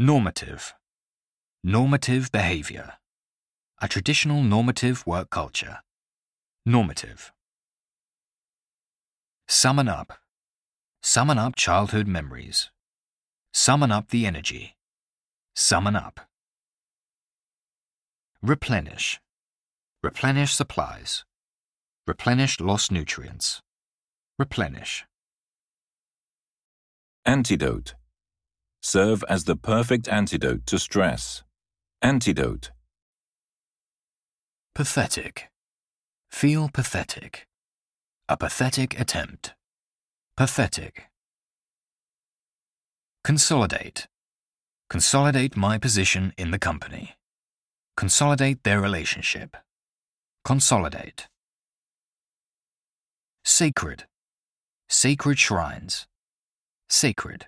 Normative. Normative behavior. A traditional normative work culture. Normative. Summon up. Summon up childhood memories. Summon up the energy. Summon up. Replenish. Replenish supplies. Replenish lost nutrients. Replenish. Antidote. Serve as the perfect antidote to stress. Antidote. Pathetic. Feel pathetic. A pathetic attempt. Pathetic. Consolidate. Consolidate my position in the company. Consolidate their relationship. Consolidate. Sacred. Sacred shrines. Sacred.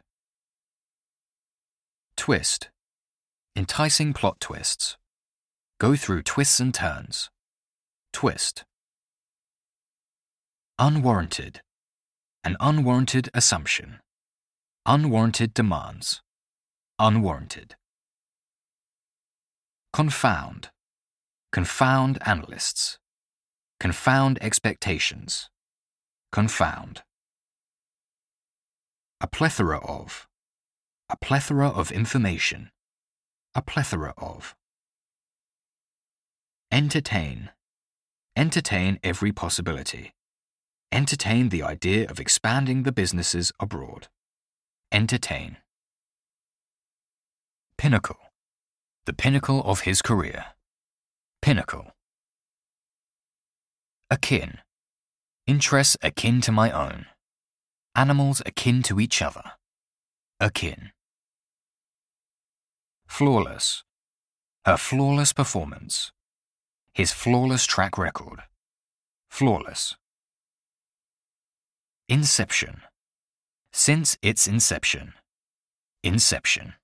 Twist. Enticing plot twists. Go through twists and turns. Twist. Unwarranted. An unwarranted assumption. Unwarranted demands. Unwarranted. Confound. Confound analysts. Confound expectations. Confound. A plethora of. A plethora of information. A plethora of. Entertain. Entertain every possibility. Entertain the idea of expanding the businesses abroad. Entertain. Pinnacle. The pinnacle of his career. Pinnacle. Akin. Interests akin to my own. Animals akin to each other. Akin. Flawless. Her flawless performance. His flawless track record. Flawless. Inception. Since its inception. Inception.